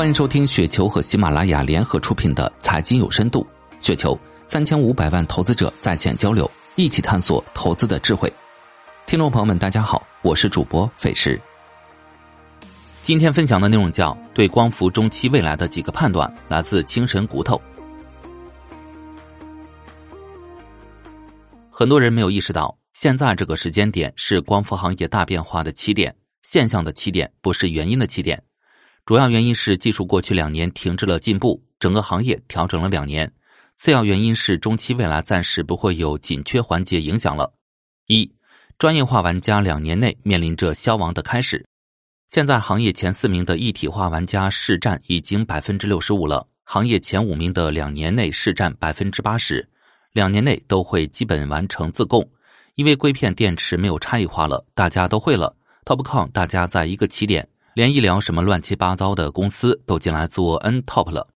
欢迎收听雪球和喜马拉雅联合出品的《财经有深度》，雪球三千五百万投资者在线交流，一起探索投资的智慧。听众朋友们，大家好，我是主播费时。今天分享的内容叫“对光伏中期未来的几个判断”，来自精神骨头。很多人没有意识到，现在这个时间点是光伏行业大变化的起点，现象的起点，不是原因的起点。主要原因是技术过去两年停滞了进步，整个行业调整了两年。次要原因是中期未来暂时不会有紧缺环节影响了。一，专业化玩家两年内面临着消亡的开始。现在行业前四名的一体化玩家市占已经百分之六十五了，行业前五名的两年内市占百分之八十，两年内都会基本完成自供，因为硅片电池没有差异化了，大家都会了。TOPCon 大家在一个起点。连医疗什么乱七八糟的公司都进来做 N top 了，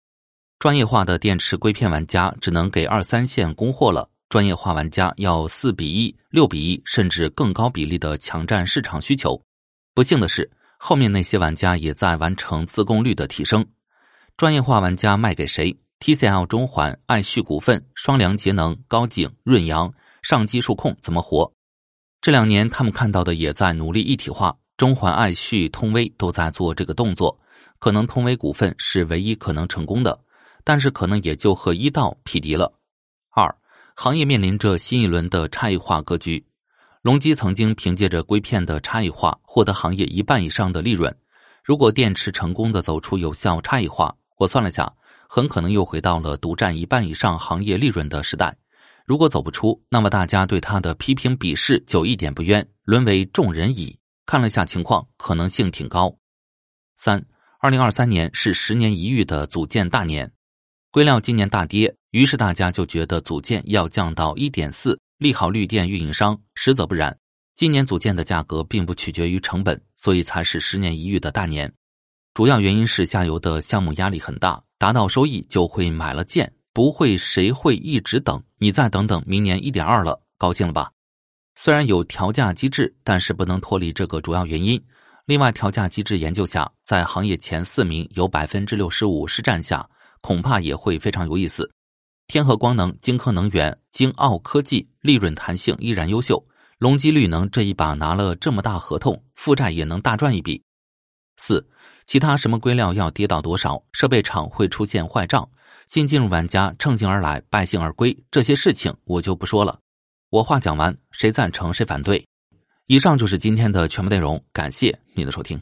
专业化的电池硅片玩家只能给二三线供货了，专业化玩家要四比一、六比一甚至更高比例的抢占市场需求。不幸的是，后面那些玩家也在完成自供率的提升。专业化玩家卖给谁？TCL、中环、爱旭股份、双良节能、高景、润阳、上机数控怎么活？这两年他们看到的也在努力一体化。中环、爱旭、通威都在做这个动作，可能通威股份是唯一可能成功的，但是可能也就和一道匹敌了。二，行业面临着新一轮的差异化格局。隆基曾经凭借着硅片的差异化获得行业一半以上的利润，如果电池成功的走出有效差异化，我算了下，很可能又回到了独占一半以上行业利润的时代。如果走不出，那么大家对他的批评鄙视就一点不冤，沦为众人矣。看了下情况，可能性挺高。三，二零二三年是十年一遇的组件大年，硅料今年大跌，于是大家就觉得组件要降到一点四，利好绿电运营商。实则不然，今年组件的价格并不取决于成本，所以才是十年一遇的大年。主要原因是下游的项目压力很大，达到收益就会买了件，不会谁会一直等？你再等等，明年一点二了，高兴了吧？虽然有调价机制，但是不能脱离这个主要原因。另外，调价机制研究下，在行业前四名有百分之六十五是占下，恐怕也会非常有意思。天合光能、晶科能源、京奥科技利润弹性依然优秀，隆基绿能这一把拿了这么大合同，负债也能大赚一笔。四，其他什么硅料要跌到多少，设备厂会出现坏账，新进入玩家乘兴而来，败兴而归，这些事情我就不说了。我话讲完，谁赞成谁反对？以上就是今天的全部内容，感谢你的收听。